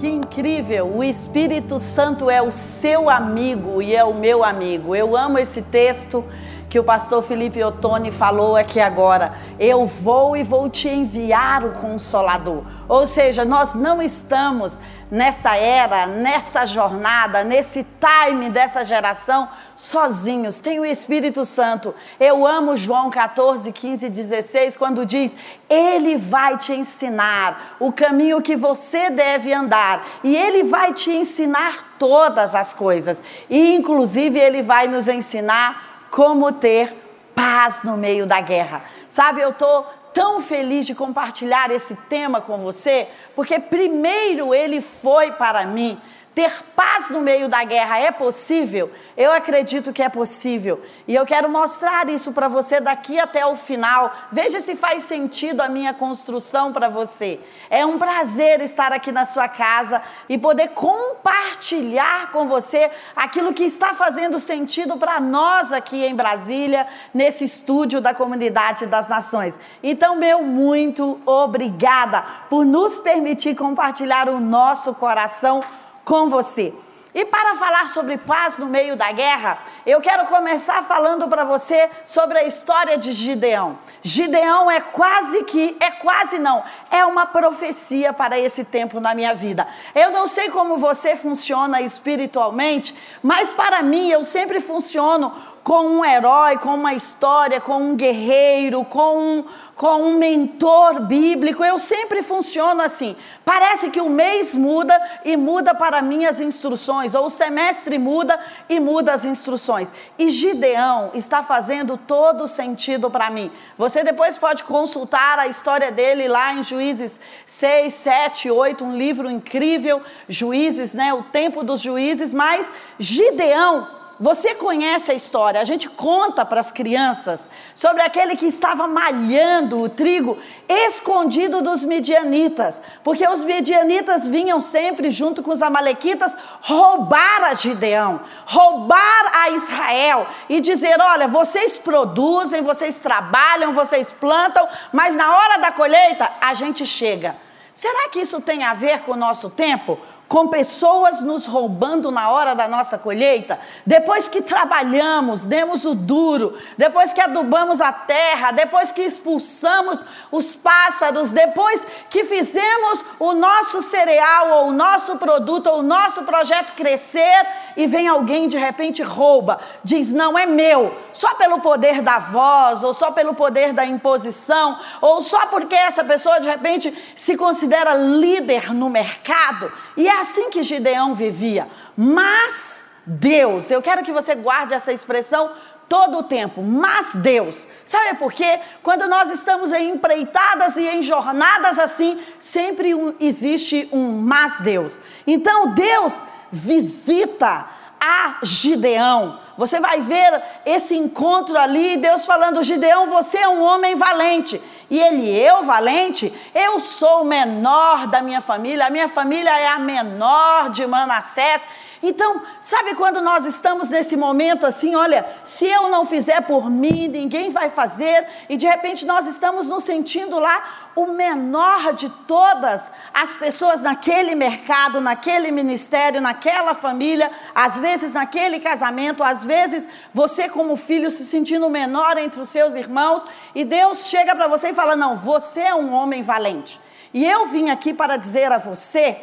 Que incrível! O Espírito Santo é o seu amigo e é o meu amigo. Eu amo esse texto que o pastor Felipe Ottoni falou aqui agora. Eu vou e vou te enviar o consolador. Ou seja, nós não estamos nessa era, nessa jornada, nesse time dessa geração sozinhos. Tem o Espírito Santo. Eu amo João 14, 15 e 16, quando diz: Ele vai te ensinar o caminho que você deve andar, e Ele vai te ensinar todas as coisas, e inclusive Ele vai nos ensinar como ter paz no meio da guerra. Sabe, eu estou tão feliz de compartilhar esse tema com você, porque primeiro ele foi para mim ter paz no meio da guerra é possível? Eu acredito que é possível. E eu quero mostrar isso para você daqui até o final. Veja se faz sentido a minha construção para você. É um prazer estar aqui na sua casa e poder compartilhar com você aquilo que está fazendo sentido para nós aqui em Brasília, nesse estúdio da Comunidade das Nações. Então, meu muito obrigada por nos permitir compartilhar o nosso coração com você. E para falar sobre paz no meio da guerra, eu quero começar falando para você sobre a história de Gideão. Gideão é quase que, é quase não, é uma profecia para esse tempo na minha vida. Eu não sei como você funciona espiritualmente, mas para mim eu sempre funciono com um herói, com uma história, com um guerreiro, com um, com um mentor bíblico. Eu sempre funciono assim. Parece que o mês muda e muda para mim as instruções, ou o semestre muda e muda as instruções. E Gideão está fazendo todo sentido para mim. Você depois pode consultar a história dele lá em Juízes 6, 7, 8, um livro incrível, Juízes, né? O tempo dos juízes, mas Gideão você conhece a história, a gente conta para as crianças sobre aquele que estava malhando o trigo escondido dos midianitas, porque os midianitas vinham sempre junto com os amalequitas roubar a Gideão, roubar a Israel e dizer: olha, vocês produzem, vocês trabalham, vocês plantam, mas na hora da colheita a gente chega. Será que isso tem a ver com o nosso tempo? Com pessoas nos roubando na hora da nossa colheita, depois que trabalhamos, demos o duro, depois que adubamos a terra, depois que expulsamos os pássaros, depois que fizemos o nosso cereal ou o nosso produto ou o nosso projeto crescer e vem alguém de repente rouba, diz não é meu, só pelo poder da voz ou só pelo poder da imposição ou só porque essa pessoa de repente se considera líder no mercado? E é assim que Gideão vivia. Mas Deus, eu quero que você guarde essa expressão todo o tempo, mas Deus. Sabe por quê? Quando nós estamos em empreitadas e em jornadas assim, sempre um, existe um mas Deus. Então Deus visita a Gideão. Você vai ver esse encontro ali, Deus falando: Gideão, você é um homem valente. E ele, eu valente, eu sou o menor da minha família, a minha família é a menor de Manassés. Então, sabe quando nós estamos nesse momento assim, olha, se eu não fizer por mim, ninguém vai fazer, e de repente nós estamos nos sentindo lá o menor de todas as pessoas naquele mercado, naquele ministério, naquela família, às vezes naquele casamento, às vezes você como filho se sentindo menor entre os seus irmãos, e Deus chega para você e fala: "Não, você é um homem valente". E eu vim aqui para dizer a você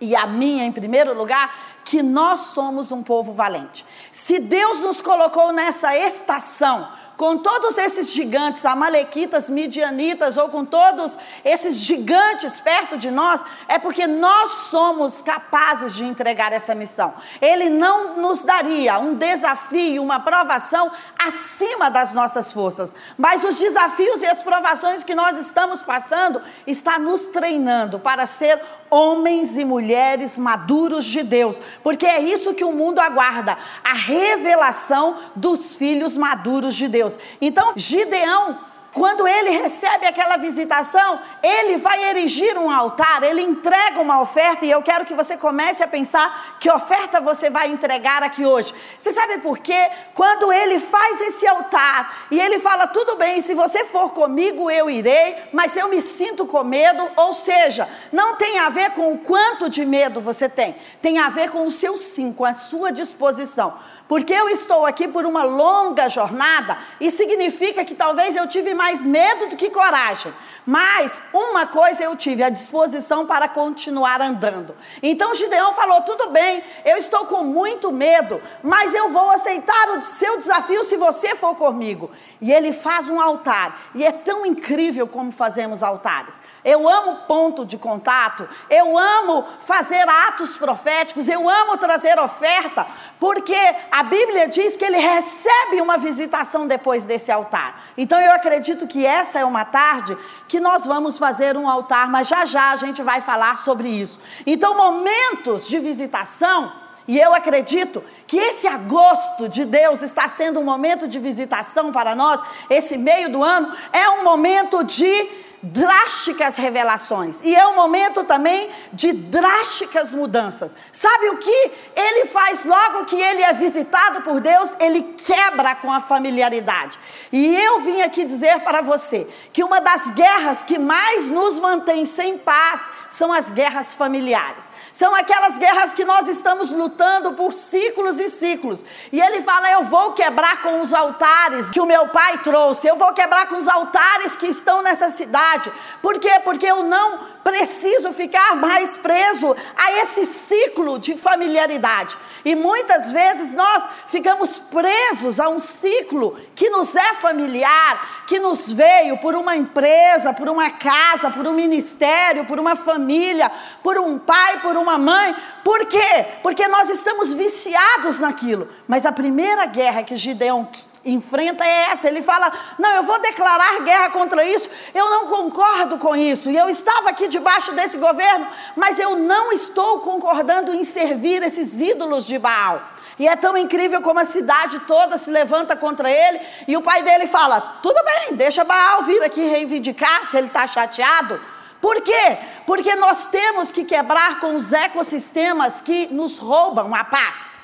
e a minha em primeiro lugar, que nós somos um povo valente. Se Deus nos colocou nessa estação, com todos esses gigantes, amalequitas, midianitas, ou com todos esses gigantes perto de nós, é porque nós somos capazes de entregar essa missão. Ele não nos daria um desafio, uma provação acima das nossas forças, mas os desafios e as provações que nós estamos passando está nos treinando para ser homens e mulheres maduros de Deus, porque é isso que o mundo aguarda, a revelação dos filhos maduros de Deus. Então, Gideão quando ele recebe aquela visitação, ele vai erigir um altar, ele entrega uma oferta, e eu quero que você comece a pensar que oferta você vai entregar aqui hoje. Você sabe por quê? Quando ele faz esse altar e ele fala: tudo bem, se você for comigo, eu irei, mas eu me sinto com medo, ou seja, não tem a ver com o quanto de medo você tem, tem a ver com o seu sim, com a sua disposição. Porque eu estou aqui por uma longa jornada e significa que talvez eu tive mais medo do que coragem. Mas uma coisa eu tive, a disposição para continuar andando. Então Gideão falou: tudo bem, eu estou com muito medo, mas eu vou aceitar o seu desafio se você for comigo. E ele faz um altar. E é tão incrível como fazemos altares. Eu amo ponto de contato, eu amo fazer atos proféticos, eu amo trazer oferta, porque Bíblia diz que ele recebe uma visitação depois desse altar. Então eu acredito que essa é uma tarde que nós vamos fazer um altar, mas já já a gente vai falar sobre isso. Então, momentos de visitação e eu acredito que esse agosto de Deus está sendo um momento de visitação para nós, esse meio do ano, é um momento de drásticas revelações. E é um momento também de drásticas mudanças. Sabe o que ele faz logo que ele é visitado por Deus? Ele quebra com a familiaridade. E eu vim aqui dizer para você que uma das guerras que mais nos mantém sem paz são as guerras familiares. São aquelas guerras que nós estamos lutando por ciclos e ciclos. E ele fala: Eu vou quebrar com os altares que o meu pai trouxe, eu vou quebrar com os altares que estão nessa cidade verdade. Por quê? Porque eu não preciso ficar mais preso a esse ciclo de familiaridade. E muitas vezes nós ficamos presos a um ciclo que nos é familiar, que nos veio por uma empresa, por uma casa, por um ministério, por uma família, por um pai, por uma mãe. Por quê? Porque nós estamos viciados naquilo. Mas a primeira guerra que Gideão enfrenta é essa. Ele fala: Não, eu vou declarar guerra contra isso, eu não concordo com isso. E eu estava aqui debaixo desse governo, mas eu não estou concordando em servir esses ídolos de Baal. E é tão incrível como a cidade toda se levanta contra ele, e o pai dele fala: Tudo bem, deixa Baal vir aqui reivindicar se ele está chateado. Por quê? Porque nós temos que quebrar com os ecossistemas que nos roubam a paz.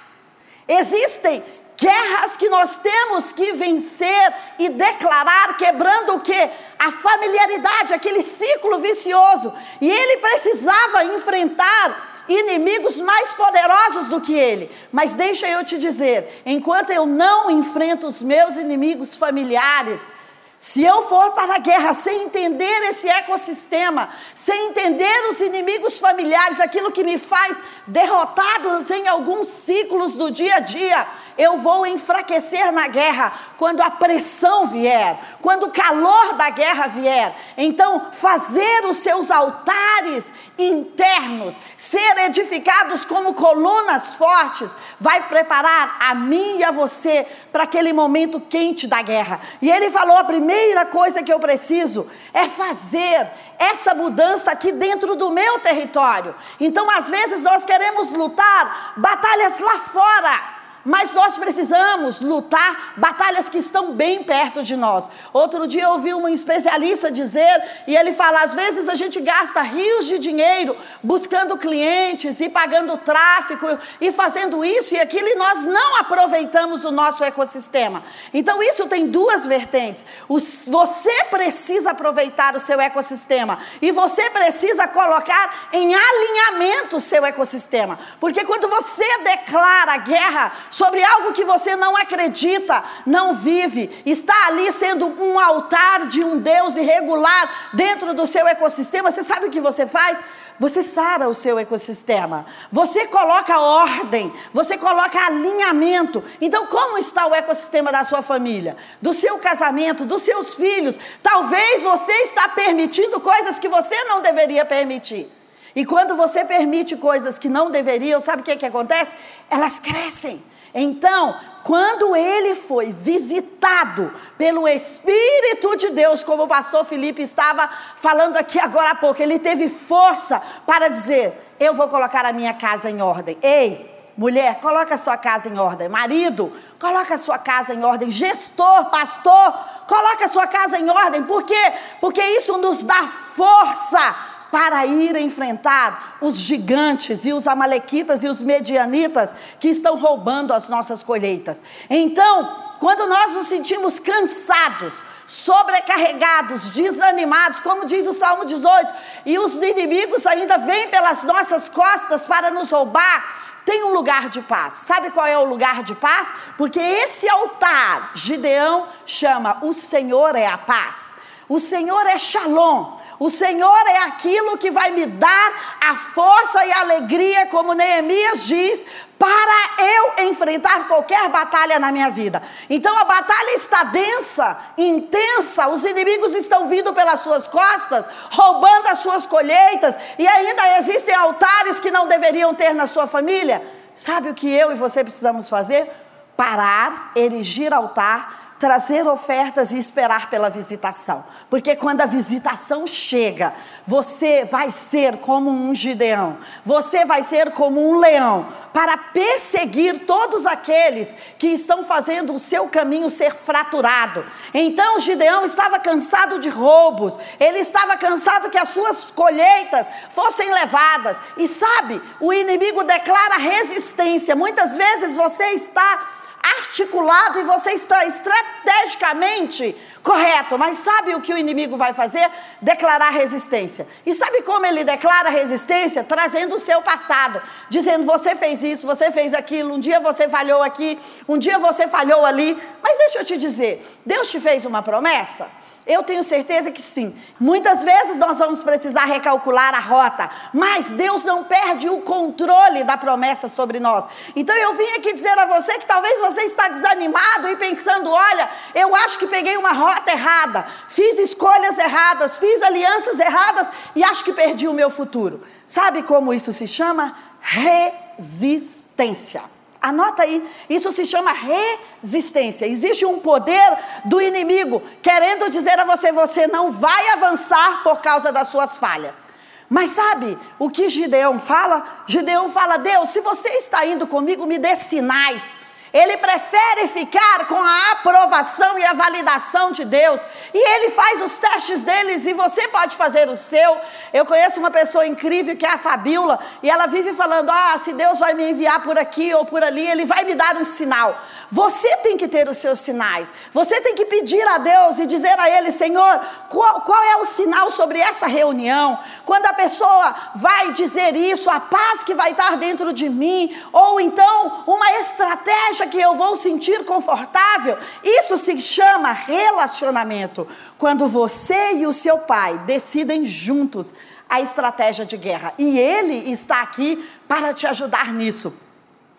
Existem guerras que nós temos que vencer e declarar, quebrando o que? A familiaridade, aquele ciclo vicioso. E ele precisava enfrentar inimigos mais poderosos do que ele. Mas deixa eu te dizer: enquanto eu não enfrento os meus inimigos familiares, se eu for para a guerra sem entender esse ecossistema, sem entender os inimigos familiares, aquilo que me faz derrotados em alguns ciclos do dia a dia, eu vou enfraquecer na guerra quando a pressão vier, quando o calor da guerra vier. Então, fazer os seus altares internos, ser edificados como colunas fortes, vai preparar a mim e a você para aquele momento quente da guerra. E ele falou: a primeira coisa que eu preciso é fazer essa mudança aqui dentro do meu território. Então, às vezes, nós queremos lutar batalhas lá fora mas nós precisamos lutar batalhas que estão bem perto de nós. Outro dia eu ouvi um especialista dizer, e ele fala: às vezes a gente gasta rios de dinheiro buscando clientes e pagando tráfego e fazendo isso e aquilo, e nós não aproveitamos o nosso ecossistema. Então isso tem duas vertentes. você precisa aproveitar o seu ecossistema e você precisa colocar em alinhamento o seu ecossistema. Porque quando você declara guerra, sobre algo que você não acredita, não vive, está ali sendo um altar de um Deus irregular dentro do seu ecossistema, você sabe o que você faz? Você sara o seu ecossistema, você coloca ordem, você coloca alinhamento. Então, como está o ecossistema da sua família, do seu casamento, dos seus filhos? Talvez você está permitindo coisas que você não deveria permitir. E quando você permite coisas que não deveriam, sabe o que, que acontece? Elas crescem. Então, quando ele foi visitado pelo Espírito de Deus, como o pastor Felipe estava falando aqui agora há pouco, ele teve força para dizer: Eu vou colocar a minha casa em ordem. Ei, Mulher, coloca a sua casa em ordem. Marido, coloca a sua casa em ordem. Gestor, pastor, coloca a sua casa em ordem. Por quê? Porque isso nos dá força para ir enfrentar os gigantes e os amalequitas e os medianitas que estão roubando as nossas colheitas. Então, quando nós nos sentimos cansados, sobrecarregados, desanimados, como diz o Salmo 18, e os inimigos ainda vêm pelas nossas costas para nos roubar, tem um lugar de paz. Sabe qual é o lugar de paz? Porque esse altar, Gideão chama: O Senhor é a paz. O Senhor é Shalom. O Senhor é aquilo que vai me dar a força e a alegria, como Neemias diz, para eu enfrentar qualquer batalha na minha vida. Então a batalha está densa, intensa, os inimigos estão vindo pelas suas costas, roubando as suas colheitas, e ainda existem altares que não deveriam ter na sua família. Sabe o que eu e você precisamos fazer? Parar, erigir altar trazer ofertas e esperar pela visitação. Porque quando a visitação chega, você vai ser como um gideão, você vai ser como um leão, para perseguir todos aqueles que estão fazendo o seu caminho ser fraturado. Então Gideão estava cansado de roubos, ele estava cansado que as suas colheitas fossem levadas. E sabe, o inimigo declara resistência. Muitas vezes você está articulado e você está estrategicamente correto. Mas sabe o que o inimigo vai fazer? Declarar resistência. E sabe como ele declara resistência? Trazendo o seu passado, dizendo: você fez isso, você fez aquilo, um dia você falhou aqui, um dia você falhou ali. Mas deixa eu te dizer: Deus te fez uma promessa? Eu tenho certeza que sim. Muitas vezes nós vamos precisar recalcular a rota, mas Deus não perde o controle da promessa sobre nós. Então eu vim aqui dizer a você que talvez você está desanimado e pensando, olha, eu acho que peguei uma rota errada, fiz escolhas erradas, fiz alianças erradas e acho que perdi o meu futuro. Sabe como isso se chama? Resistência. Anota aí, isso se chama resistência. Existe um poder do inimigo querendo dizer a você: você não vai avançar por causa das suas falhas. Mas sabe o que Gideão fala? Gideão fala: Deus, se você está indo comigo, me dê sinais. Ele prefere ficar com a aprovação e a validação de Deus. E ele faz os testes deles e você pode fazer o seu. Eu conheço uma pessoa incrível que é a Fabiola, e ela vive falando: "Ah, se Deus vai me enviar por aqui ou por ali, ele vai me dar um sinal". Você tem que ter os seus sinais. Você tem que pedir a Deus e dizer a ele: "Senhor, qual, qual é o sinal sobre essa reunião? Quando a pessoa vai dizer isso, a paz que vai estar dentro de mim, ou então uma estratégia que eu vou sentir confortável? Isso se chama relacionamento. Quando você e o seu pai decidem juntos a estratégia de guerra. E ele está aqui para te ajudar nisso.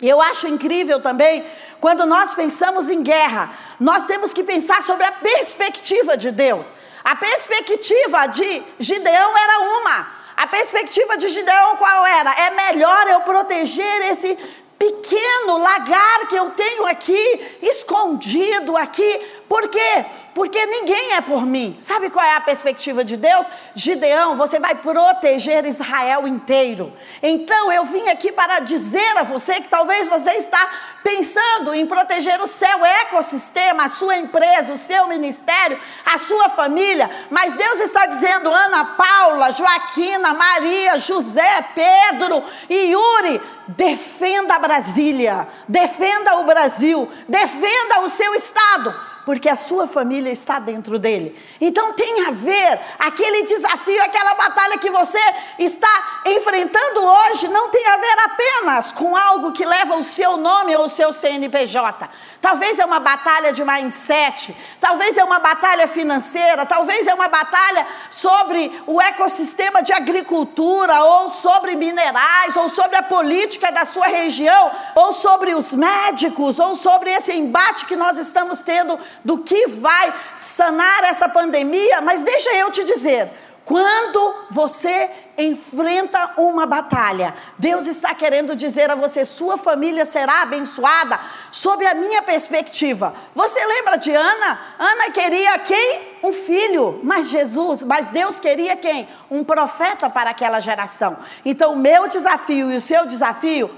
Eu acho incrível também quando nós pensamos em guerra, nós temos que pensar sobre a perspectiva de Deus. A perspectiva de Gideão era uma. A perspectiva de Gideão qual era? É melhor eu proteger esse pequeno lagar que eu tenho aqui, escondido aqui. Por quê? Porque ninguém é por mim. Sabe qual é a perspectiva de Deus? Gideão, você vai proteger Israel inteiro. Então eu vim aqui para dizer a você que talvez você está pensando em proteger o seu ecossistema, a sua empresa, o seu ministério, a sua família, mas Deus está dizendo: Ana Paula, Joaquina, Maria, José, Pedro e Yuri, defenda Brasília, defenda o Brasil, defenda o seu estado porque a sua família está dentro dele. Então tem a ver aquele desafio, aquela batalha que você está enfrentando hoje, não tem a ver apenas com algo que leva o seu nome ou o seu CNPJ. Talvez é uma batalha de mindset, talvez é uma batalha financeira, talvez é uma batalha sobre o ecossistema de agricultura, ou sobre minerais, ou sobre a política da sua região, ou sobre os médicos, ou sobre esse embate que nós estamos tendo do que vai sanar essa pandemia. Mas deixa eu te dizer, quando você enfrenta uma batalha, Deus está querendo dizer a você: sua família será abençoada, sob a minha perspectiva. Você lembra de Ana? Ana queria quem? Um filho, mas Jesus, mas Deus queria quem? Um profeta para aquela geração. Então, o meu desafio e o seu desafio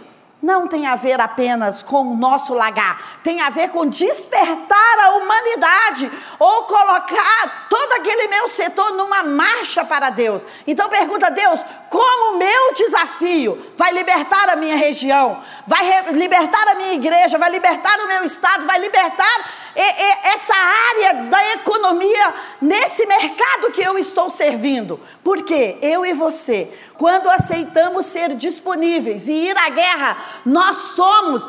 não tem a ver apenas com o nosso lagar, tem a ver com despertar a humanidade ou colocar todo aquele meu setor numa marcha para Deus. Então pergunta a Deus: como o meu desafio vai libertar a minha região, vai libertar a minha igreja, vai libertar o meu estado, vai libertar essa área da economia nesse mercado que eu estou servindo. Porque eu e você, quando aceitamos ser disponíveis e ir à guerra, nós somos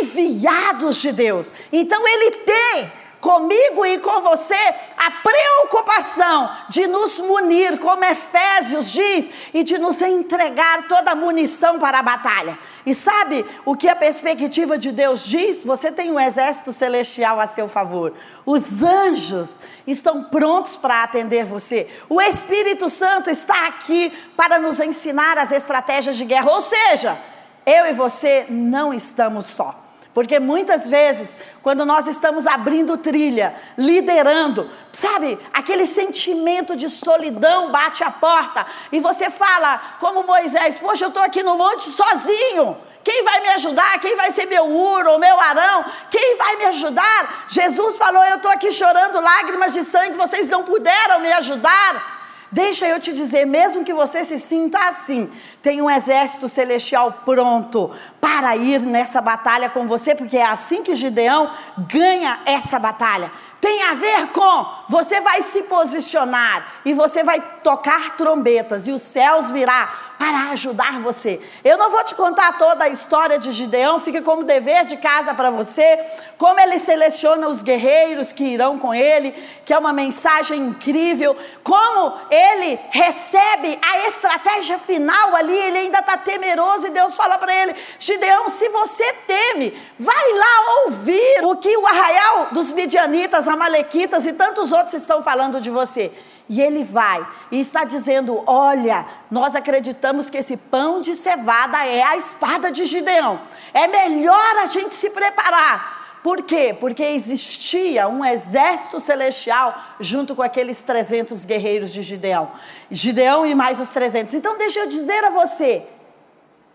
enviados de Deus. Então Ele tem comigo e com você a preocupação de nos munir, como Efésios diz, e de nos entregar toda a munição para a batalha. E sabe o que a perspectiva de Deus diz? Você tem um exército celestial a seu favor. Os anjos estão prontos para atender você. O Espírito Santo está aqui para nos ensinar as estratégias de guerra. Ou seja, eu e você não estamos só. Porque muitas vezes, quando nós estamos abrindo trilha, liderando, sabe, aquele sentimento de solidão bate a porta e você fala, como Moisés: Poxa, eu estou aqui no monte sozinho. Quem vai me ajudar? Quem vai ser meu uro, meu arão? Quem vai me ajudar? Jesus falou: Eu estou aqui chorando lágrimas de sangue, vocês não puderam me ajudar. Deixa eu te dizer, mesmo que você se sinta assim, tem um exército celestial pronto para ir nessa batalha com você, porque é assim que Gideão ganha essa batalha. Tem a ver com você vai se posicionar e você vai tocar trombetas e os céus virá para ajudar você. Eu não vou te contar toda a história de Gideão, fica como dever de casa para você, como ele seleciona os guerreiros que irão com ele, que é uma mensagem incrível, como ele recebe a estratégia final ali, ele ainda está temeroso e Deus fala para ele: Gideão, se você teme, vai lá ouvir o que o arraial dos midianitas, amalequitas e tantos outros estão falando de você. E ele vai e está dizendo: Olha, nós acreditamos que esse pão de cevada é a espada de Gideão. É melhor a gente se preparar. Por quê? Porque existia um exército celestial junto com aqueles 300 guerreiros de Gideão. Gideão e mais os 300. Então, deixa eu dizer a você: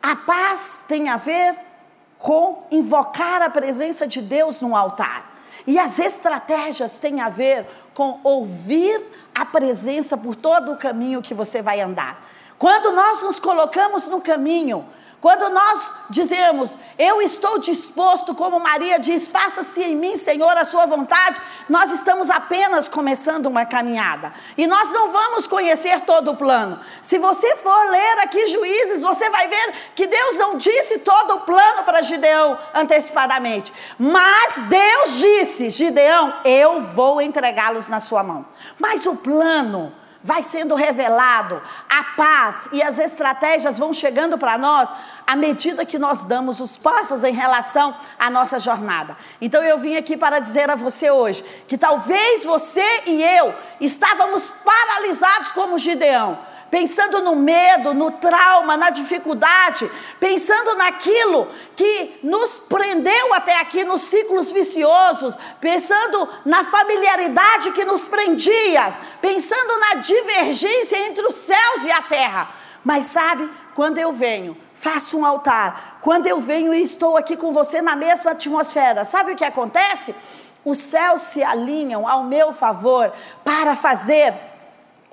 a paz tem a ver com invocar a presença de Deus no altar. E as estratégias têm a ver com ouvir a presença por todo o caminho que você vai andar. Quando nós nos colocamos no caminho, quando nós dizemos, eu estou disposto, como Maria diz, faça-se em mim, Senhor, a sua vontade, nós estamos apenas começando uma caminhada. E nós não vamos conhecer todo o plano. Se você for ler aqui Juízes, você vai ver que Deus não disse todo o plano para Gideão antecipadamente. Mas Deus disse: Gideão, eu vou entregá-los na sua mão. Mas o plano vai sendo revelado, a paz e as estratégias vão chegando para nós à medida que nós damos os passos em relação à nossa jornada. Então eu vim aqui para dizer a você hoje que talvez você e eu estávamos paralisados como Gideão pensando no medo, no trauma, na dificuldade, pensando naquilo que nos prendeu até aqui nos ciclos viciosos, pensando na familiaridade que nos prendia, pensando na divergência entre os céus e a terra. Mas sabe, quando eu venho, faço um altar, quando eu venho e estou aqui com você na mesma atmosfera, sabe o que acontece? Os céus se alinham ao meu favor para fazer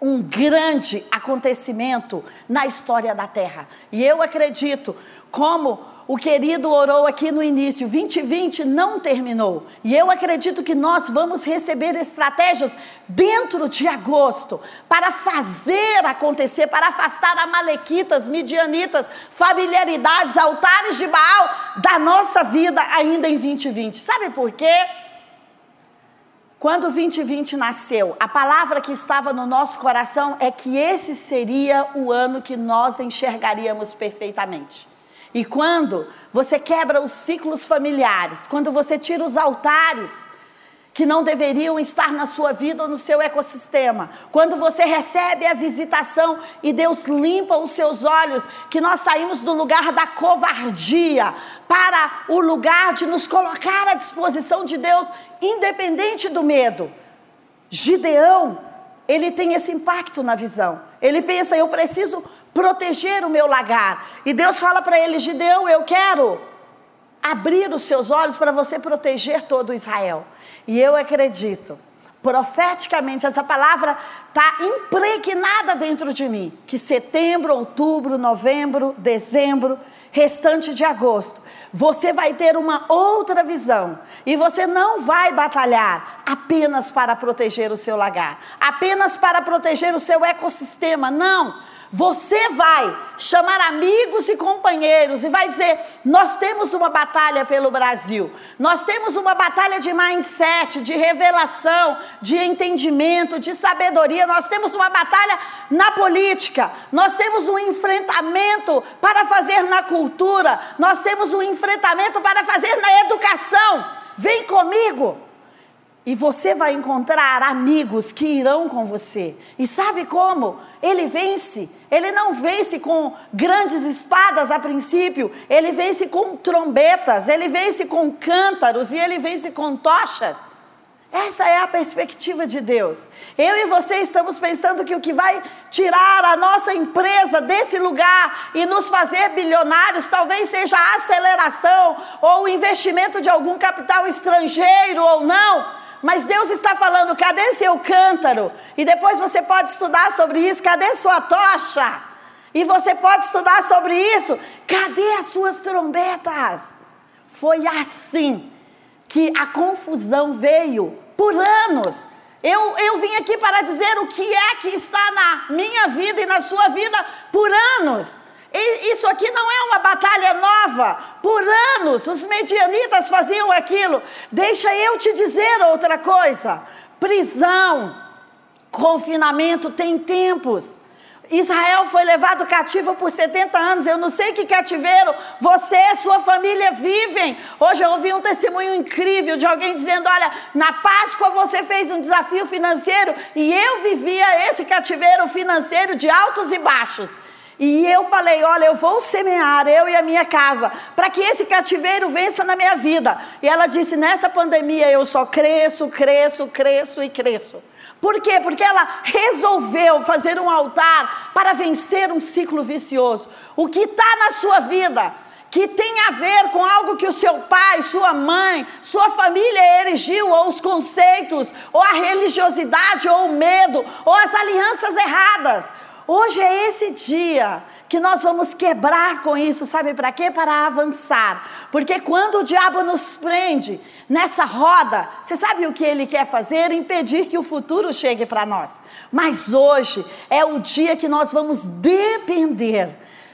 um grande acontecimento na história da Terra. E eu acredito, como o querido orou aqui no início, 2020 não terminou. E eu acredito que nós vamos receber estratégias dentro de agosto para fazer acontecer, para afastar amalequitas, midianitas, familiaridades, altares de Baal da nossa vida ainda em 2020. Sabe por quê? Quando o 2020 nasceu, a palavra que estava no nosso coração é que esse seria o ano que nós enxergaríamos perfeitamente. E quando você quebra os ciclos familiares, quando você tira os altares que não deveriam estar na sua vida ou no seu ecossistema. Quando você recebe a visitação e Deus limpa os seus olhos, que nós saímos do lugar da covardia para o lugar de nos colocar à disposição de Deus, independente do medo. Gideão, ele tem esse impacto na visão. Ele pensa, eu preciso proteger o meu lagar. E Deus fala para ele: Gideão, eu quero abrir os seus olhos para você proteger todo Israel. E eu acredito, profeticamente, essa palavra está impregnada dentro de mim, que setembro, outubro, novembro, dezembro, restante de agosto, você vai ter uma outra visão e você não vai batalhar apenas para proteger o seu lagar, apenas para proteger o seu ecossistema, não. Você vai chamar amigos e companheiros e vai dizer: Nós temos uma batalha pelo Brasil, nós temos uma batalha de mindset, de revelação, de entendimento, de sabedoria, nós temos uma batalha na política, nós temos um enfrentamento para fazer na cultura, nós temos um enfrentamento para fazer na educação. Vem comigo. E você vai encontrar amigos que irão com você. E sabe como? Ele vence. Ele não vence com grandes espadas a princípio. Ele vence com trombetas. Ele vence com cântaros. E ele vence com tochas. Essa é a perspectiva de Deus. Eu e você estamos pensando que o que vai tirar a nossa empresa desse lugar e nos fazer bilionários talvez seja a aceleração ou o investimento de algum capital estrangeiro ou não. Mas Deus está falando: cadê seu cântaro? E depois você pode estudar sobre isso: cadê sua tocha? E você pode estudar sobre isso: cadê as suas trombetas? Foi assim que a confusão veio por anos. Eu, eu vim aqui para dizer o que é que está na minha vida e na sua vida por anos. Isso aqui não é uma batalha nova. Por anos os medianitas faziam aquilo. Deixa eu te dizer outra coisa: prisão, confinamento tem tempos. Israel foi levado cativo por 70 anos. Eu não sei que cativeiro você e sua família vivem. Hoje eu ouvi um testemunho incrível de alguém dizendo: Olha, na Páscoa você fez um desafio financeiro e eu vivia esse cativeiro financeiro de altos e baixos. E eu falei: olha, eu vou semear, eu e a minha casa, para que esse cativeiro vença na minha vida. E ela disse: nessa pandemia eu só cresço, cresço, cresço e cresço. Por quê? Porque ela resolveu fazer um altar para vencer um ciclo vicioso. O que está na sua vida, que tem a ver com algo que o seu pai, sua mãe, sua família erigiu, ou os conceitos, ou a religiosidade, ou o medo, ou as alianças erradas. Hoje é esse dia que nós vamos quebrar com isso, sabe para quê? Para avançar. Porque quando o diabo nos prende nessa roda, você sabe o que ele quer fazer? Impedir que o futuro chegue para nós. Mas hoje é o dia que nós vamos depender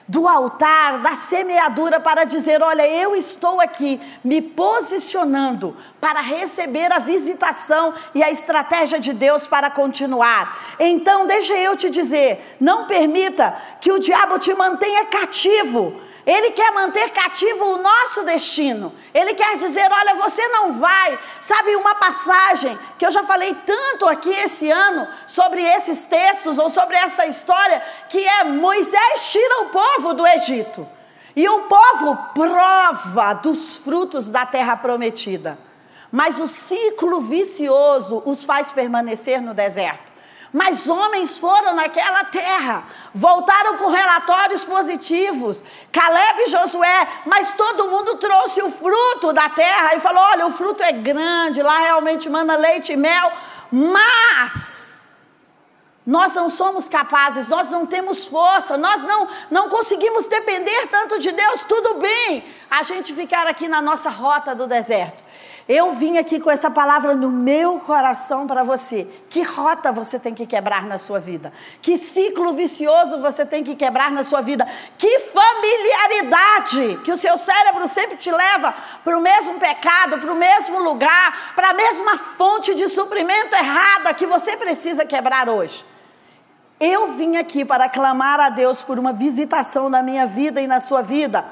do altar, da semeadura, para dizer: olha, eu estou aqui me posicionando para receber a visitação e a estratégia de Deus para continuar. Então, deixa eu te dizer: não permita que o diabo te mantenha cativo ele quer manter cativo o nosso destino. Ele quer dizer: olha, você não vai. Sabe uma passagem que eu já falei tanto aqui esse ano sobre esses textos ou sobre essa história, que é Moisés tira o povo do Egito. E o povo prova dos frutos da terra prometida. Mas o ciclo vicioso os faz permanecer no deserto. Mas homens foram naquela terra, voltaram com relatórios positivos. Caleb e Josué, mas todo mundo trouxe o fruto da terra e falou: olha, o fruto é grande, lá realmente manda leite e mel, mas nós não somos capazes, nós não temos força, nós não, não conseguimos depender tanto de Deus, tudo bem a gente ficar aqui na nossa rota do deserto. Eu vim aqui com essa palavra no meu coração para você. Que rota você tem que quebrar na sua vida? Que ciclo vicioso você tem que quebrar na sua vida? Que familiaridade que o seu cérebro sempre te leva para o mesmo pecado, para o mesmo lugar, para a mesma fonte de suprimento errada que você precisa quebrar hoje? Eu vim aqui para clamar a Deus por uma visitação na minha vida e na sua vida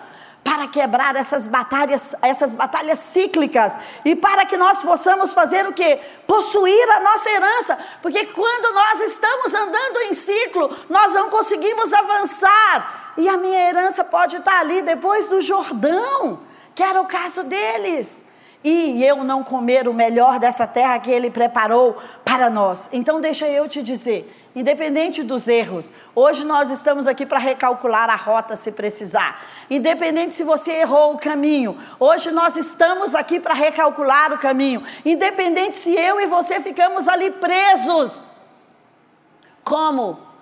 para quebrar essas batalhas, essas batalhas cíclicas e para que nós possamos fazer o que? Possuir a nossa herança, porque quando nós estamos andando em ciclo, nós não conseguimos avançar. E a minha herança pode estar ali depois do Jordão, que era o caso deles. e eu não comer o melhor dessa terra que Ele preparou para nós. Então, deixa eu te dizer, independente dos erros, hoje nós estamos aqui para recalcular a rota se precisar. Independente se você errou o caminho, hoje nós estamos aqui para recalcular o caminho. Independente se eu e você ficamos ali presos. Como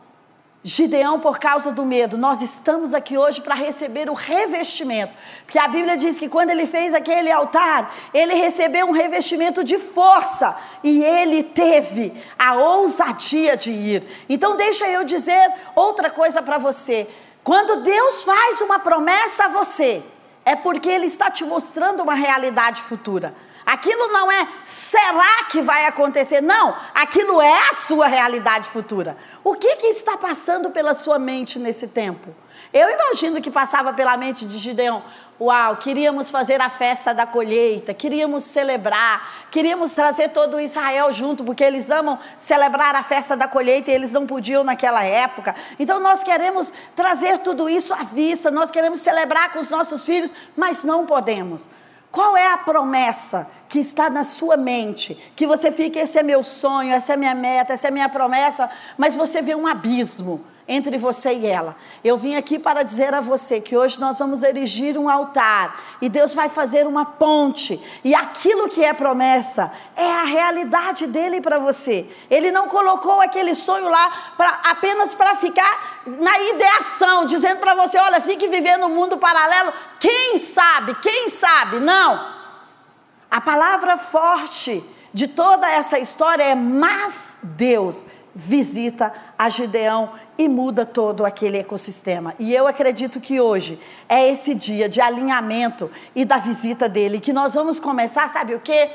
Gideão, por causa do medo, nós estamos aqui hoje para receber o revestimento. Porque a Bíblia diz que quando ele fez aquele altar, ele recebeu um revestimento de força e ele teve a ousadia de ir. Então, deixa eu dizer outra coisa para você. Quando Deus faz uma promessa a você, é porque Ele está te mostrando uma realidade futura. Aquilo não é será que vai acontecer, não, aquilo é a sua realidade futura. O que, que está passando pela sua mente nesse tempo? Eu imagino que passava pela mente de Gideão: uau, queríamos fazer a festa da colheita, queríamos celebrar, queríamos trazer todo Israel junto, porque eles amam celebrar a festa da colheita e eles não podiam naquela época. Então nós queremos trazer tudo isso à vista, nós queremos celebrar com os nossos filhos, mas não podemos. Qual é a promessa que está na sua mente? Que você fica, esse é meu sonho, essa é minha meta, essa é minha promessa, mas você vê um abismo entre você e ela. Eu vim aqui para dizer a você que hoje nós vamos erigir um altar e Deus vai fazer uma ponte, e aquilo que é promessa é a realidade dele para você. Ele não colocou aquele sonho lá pra, apenas para ficar na ideação, dizendo para você: olha, fique vivendo um mundo paralelo. Quem sabe? Quem sabe? Não. A palavra forte de toda essa história é: mas Deus visita a Gideão e muda todo aquele ecossistema. E eu acredito que hoje é esse dia de alinhamento e da visita dele, que nós vamos começar, sabe o quê?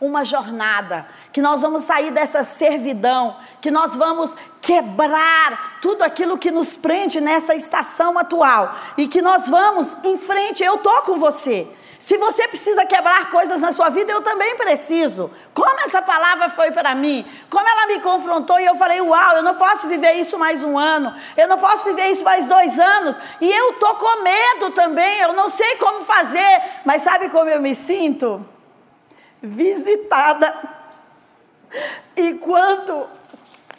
Uma jornada, que nós vamos sair dessa servidão, que nós vamos quebrar tudo aquilo que nos prende nessa estação atual e que nós vamos em frente. Eu tô com você. Se você precisa quebrar coisas na sua vida, eu também preciso. Como essa palavra foi para mim? Como ela me confrontou e eu falei: Uau, eu não posso viver isso mais um ano, eu não posso viver isso mais dois anos. E eu estou com medo também, eu não sei como fazer. Mas sabe como eu me sinto? Visitada. E quando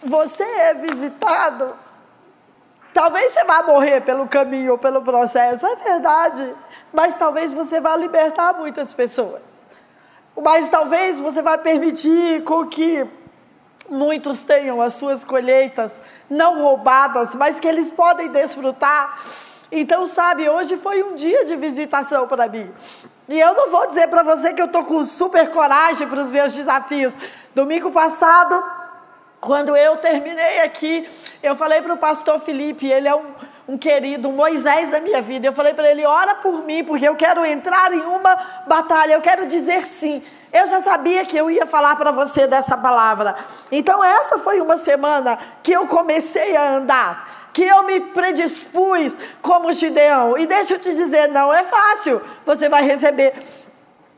você é visitado, talvez você vá morrer pelo caminho ou pelo processo, é verdade mas talvez você vá libertar muitas pessoas. Mas talvez você vá permitir com que muitos tenham as suas colheitas não roubadas, mas que eles podem desfrutar. Então, sabe, hoje foi um dia de visitação para mim. E eu não vou dizer para você que eu estou com super coragem para os meus desafios. Domingo passado, quando eu terminei aqui, eu falei para o pastor Felipe, ele é um um querido, um Moisés da minha vida. Eu falei para ele: ora por mim, porque eu quero entrar em uma batalha, eu quero dizer sim. Eu já sabia que eu ia falar para você dessa palavra. Então, essa foi uma semana que eu comecei a andar, que eu me predispus como Gideão. E deixa eu te dizer: não é fácil. Você vai receber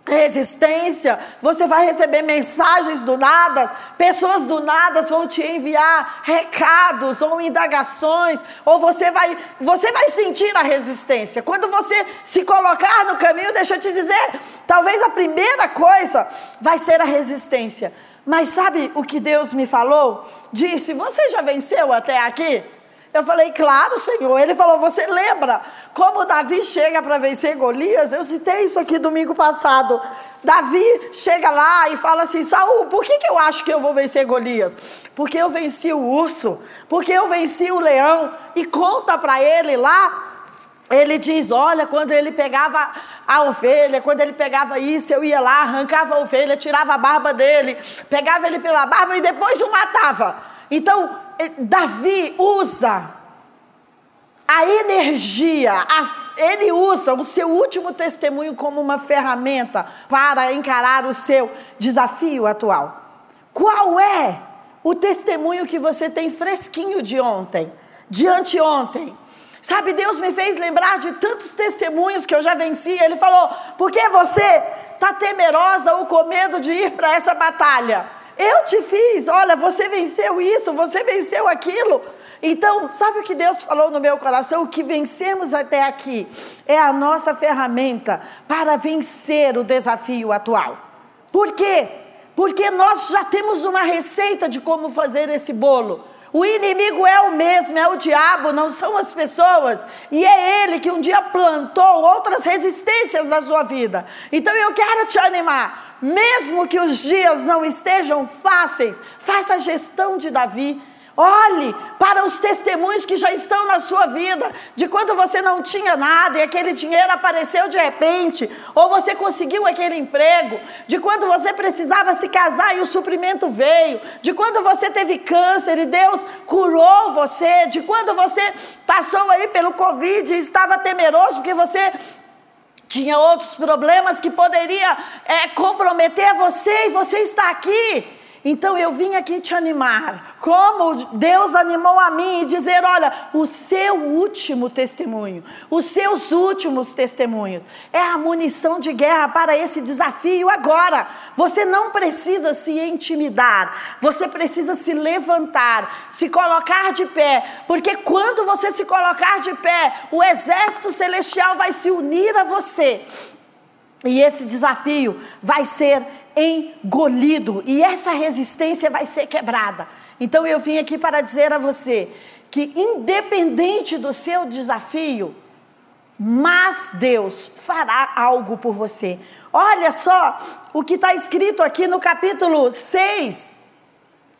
resistência, você vai receber mensagens do nada, pessoas do nada vão te enviar recados ou indagações, ou você vai, você vai sentir a resistência. Quando você se colocar no caminho, deixa eu te dizer, talvez a primeira coisa vai ser a resistência. Mas sabe o que Deus me falou? Disse: Você já venceu até aqui? Eu falei, claro, Senhor. Ele falou, você lembra como Davi chega para vencer Golias? Eu citei isso aqui domingo passado. Davi chega lá e fala assim: Saul, por que, que eu acho que eu vou vencer Golias? Porque eu venci o urso, porque eu venci o leão. E conta para ele lá ele diz: Olha, quando ele pegava a ovelha, quando ele pegava isso, eu ia lá, arrancava a ovelha, tirava a barba dele, pegava ele pela barba e depois o matava. Então, Davi usa a energia, a, ele usa o seu último testemunho como uma ferramenta para encarar o seu desafio atual. Qual é o testemunho que você tem fresquinho de ontem, de anteontem? Sabe, Deus me fez lembrar de tantos testemunhos que eu já venci. Ele falou: por que você está temerosa ou com medo de ir para essa batalha? Eu te fiz, olha, você venceu isso, você venceu aquilo. Então, sabe o que Deus falou no meu coração? O que vencemos até aqui é a nossa ferramenta para vencer o desafio atual. Por quê? Porque nós já temos uma receita de como fazer esse bolo. O inimigo é o mesmo, é o diabo, não são as pessoas. E é ele que um dia plantou outras resistências na sua vida. Então eu quero te animar. Mesmo que os dias não estejam fáceis, faça a gestão de Davi Olhe para os testemunhos que já estão na sua vida, de quando você não tinha nada e aquele dinheiro apareceu de repente, ou você conseguiu aquele emprego, de quando você precisava se casar e o suprimento veio, de quando você teve câncer e Deus curou você, de quando você passou aí pelo Covid e estava temeroso porque você tinha outros problemas que poderia é, comprometer você e você está aqui. Então eu vim aqui te animar, como Deus animou a mim, e dizer: olha, o seu último testemunho, os seus últimos testemunhos, é a munição de guerra para esse desafio agora. Você não precisa se intimidar, você precisa se levantar, se colocar de pé, porque quando você se colocar de pé, o exército celestial vai se unir a você. E esse desafio vai ser engolido e essa resistência vai ser quebrada. Então eu vim aqui para dizer a você que, independente do seu desafio, mas Deus fará algo por você. Olha só o que está escrito aqui no capítulo 6.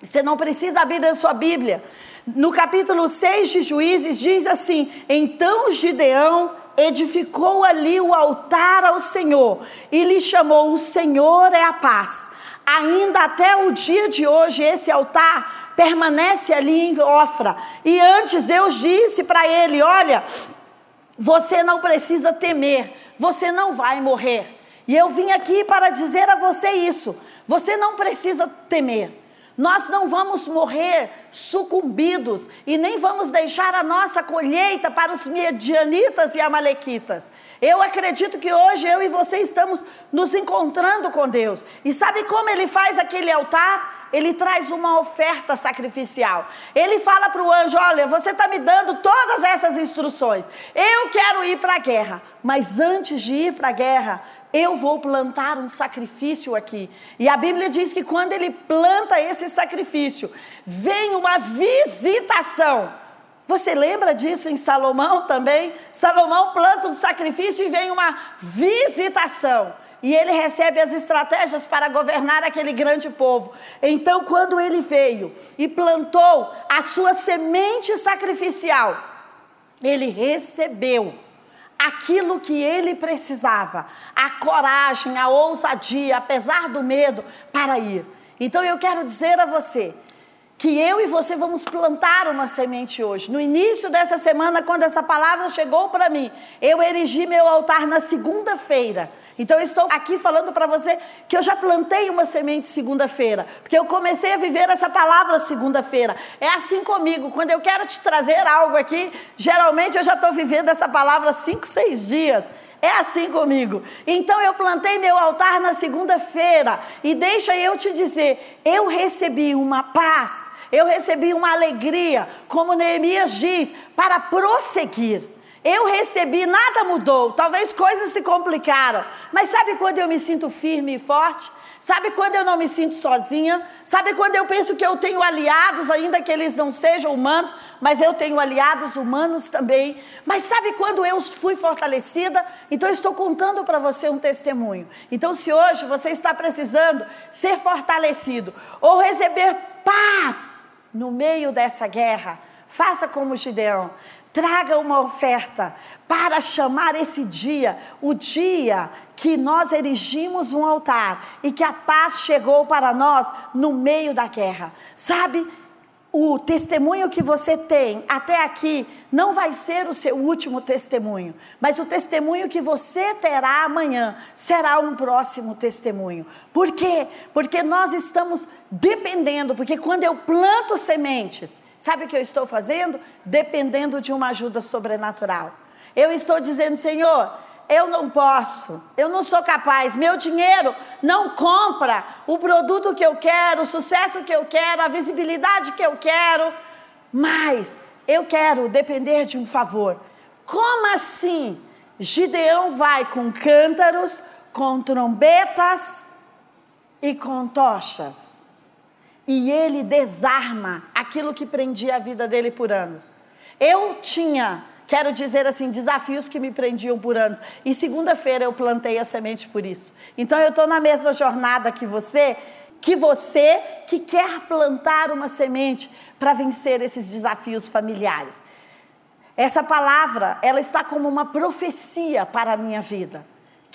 Você não precisa abrir a sua Bíblia. No capítulo 6 de Juízes diz assim: Então Gideão edificou ali o altar ao Senhor e lhe chamou: O Senhor é a paz. Ainda até o dia de hoje, esse altar permanece ali em Ofra. E antes Deus disse para ele: Olha, você não precisa temer, você não vai morrer. E eu vim aqui para dizer a você isso: você não precisa temer. Nós não vamos morrer sucumbidos e nem vamos deixar a nossa colheita para os medianitas e amalequitas. Eu acredito que hoje eu e você estamos nos encontrando com Deus. E sabe como ele faz aquele altar? Ele traz uma oferta sacrificial. Ele fala para o anjo: Olha, você está me dando todas essas instruções. Eu quero ir para a guerra, mas antes de ir para a guerra, eu vou plantar um sacrifício aqui. E a Bíblia diz que quando ele planta esse sacrifício, vem uma visitação. Você lembra disso em Salomão também? Salomão planta um sacrifício e vem uma visitação. E ele recebe as estratégias para governar aquele grande povo. Então, quando ele veio e plantou a sua semente sacrificial, ele recebeu aquilo que ele precisava, a coragem, a ousadia, apesar do medo, para ir. Então eu quero dizer a você que eu e você vamos plantar uma semente hoje. No início dessa semana, quando essa palavra chegou para mim, eu erigi meu altar na segunda-feira. Então eu estou aqui falando para você que eu já plantei uma semente segunda-feira, porque eu comecei a viver essa palavra segunda-feira. É assim comigo, quando eu quero te trazer algo aqui, geralmente eu já estou vivendo essa palavra cinco, seis dias. É assim comigo. Então eu plantei meu altar na segunda-feira e deixa eu te dizer, eu recebi uma paz, eu recebi uma alegria, como Neemias diz, para prosseguir. Eu recebi, nada mudou. Talvez coisas se complicaram. Mas sabe quando eu me sinto firme e forte? Sabe quando eu não me sinto sozinha? Sabe quando eu penso que eu tenho aliados, ainda que eles não sejam humanos, mas eu tenho aliados humanos também? Mas sabe quando eu fui fortalecida? Então estou contando para você um testemunho. Então, se hoje você está precisando ser fortalecido ou receber paz no meio dessa guerra, faça como Gideão traga uma oferta para chamar esse dia, o dia que nós erigimos um altar e que a paz chegou para nós no meio da guerra. Sabe? O testemunho que você tem até aqui não vai ser o seu último testemunho, mas o testemunho que você terá amanhã será um próximo testemunho. Por quê? Porque nós estamos dependendo, porque quando eu planto sementes, Sabe o que eu estou fazendo? Dependendo de uma ajuda sobrenatural. Eu estou dizendo, Senhor, eu não posso, eu não sou capaz, meu dinheiro não compra o produto que eu quero, o sucesso que eu quero, a visibilidade que eu quero, mas eu quero depender de um favor. Como assim? Gideão vai com cântaros, com trombetas e com tochas. E ele desarma aquilo que prendia a vida dele por anos. Eu tinha, quero dizer assim, desafios que me prendiam por anos. E segunda-feira eu plantei a semente por isso. Então eu estou na mesma jornada que você, que você que quer plantar uma semente para vencer esses desafios familiares. Essa palavra, ela está como uma profecia para a minha vida.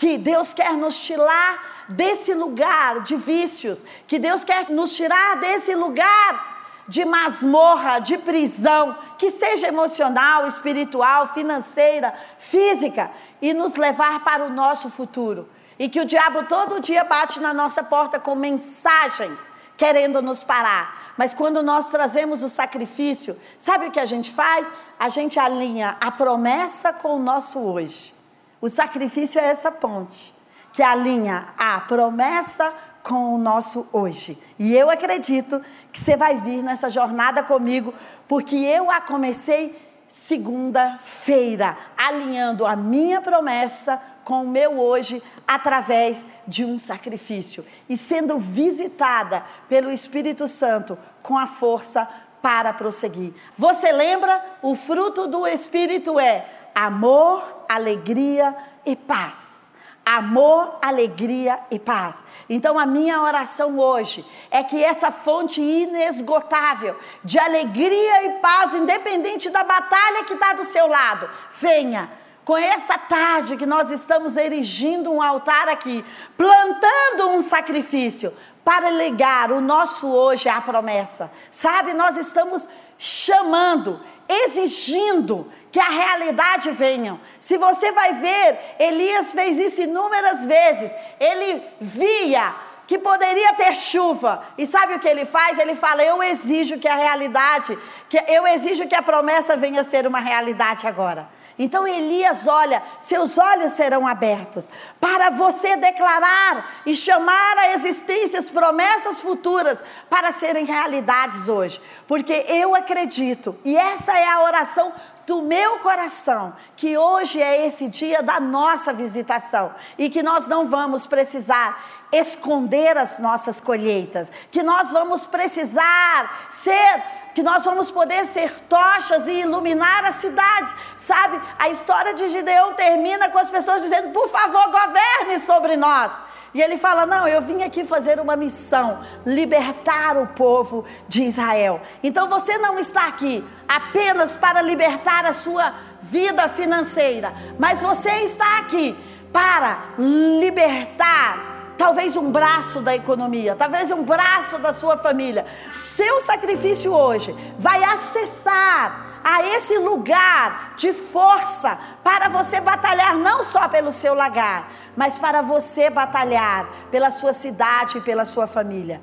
Que Deus quer nos tirar desse lugar de vícios, que Deus quer nos tirar desse lugar de masmorra, de prisão, que seja emocional, espiritual, financeira, física, e nos levar para o nosso futuro. E que o diabo todo dia bate na nossa porta com mensagens querendo nos parar. Mas quando nós trazemos o sacrifício, sabe o que a gente faz? A gente alinha a promessa com o nosso hoje. O sacrifício é essa ponte que alinha a promessa com o nosso hoje. E eu acredito que você vai vir nessa jornada comigo, porque eu a comecei segunda-feira, alinhando a minha promessa com o meu hoje através de um sacrifício e sendo visitada pelo Espírito Santo com a força para prosseguir. Você lembra? O fruto do Espírito é amor, alegria e paz. Amor, alegria e paz. Então, a minha oração hoje é que essa fonte inesgotável de alegria e paz, independente da batalha que está do seu lado, venha com essa tarde que nós estamos erigindo um altar aqui, plantando um sacrifício para ligar o nosso hoje à promessa. Sabe, nós estamos chamando, exigindo que a realidade venha. Se você vai ver, Elias fez isso inúmeras vezes. Ele via que poderia ter chuva. E sabe o que ele faz? Ele fala: "Eu exijo que a realidade, que eu exijo que a promessa venha a ser uma realidade agora". Então Elias olha, seus olhos serão abertos para você declarar e chamar a existência as promessas futuras para serem realidades hoje. Porque eu acredito, e essa é a oração do meu coração, que hoje é esse dia da nossa visitação e que nós não vamos precisar esconder as nossas colheitas, que nós vamos precisar ser que nós vamos poder ser tochas e iluminar as cidades. Sabe, a história de Gideão termina com as pessoas dizendo: por favor, governe sobre nós. E ele fala: Não, eu vim aqui fazer uma missão, libertar o povo de Israel. Então você não está aqui apenas para libertar a sua vida financeira, mas você está aqui para libertar talvez um braço da economia, talvez um braço da sua família. Seu sacrifício hoje vai acessar a esse lugar de força para você batalhar não só pelo seu lagar, mas para você batalhar pela sua cidade e pela sua família.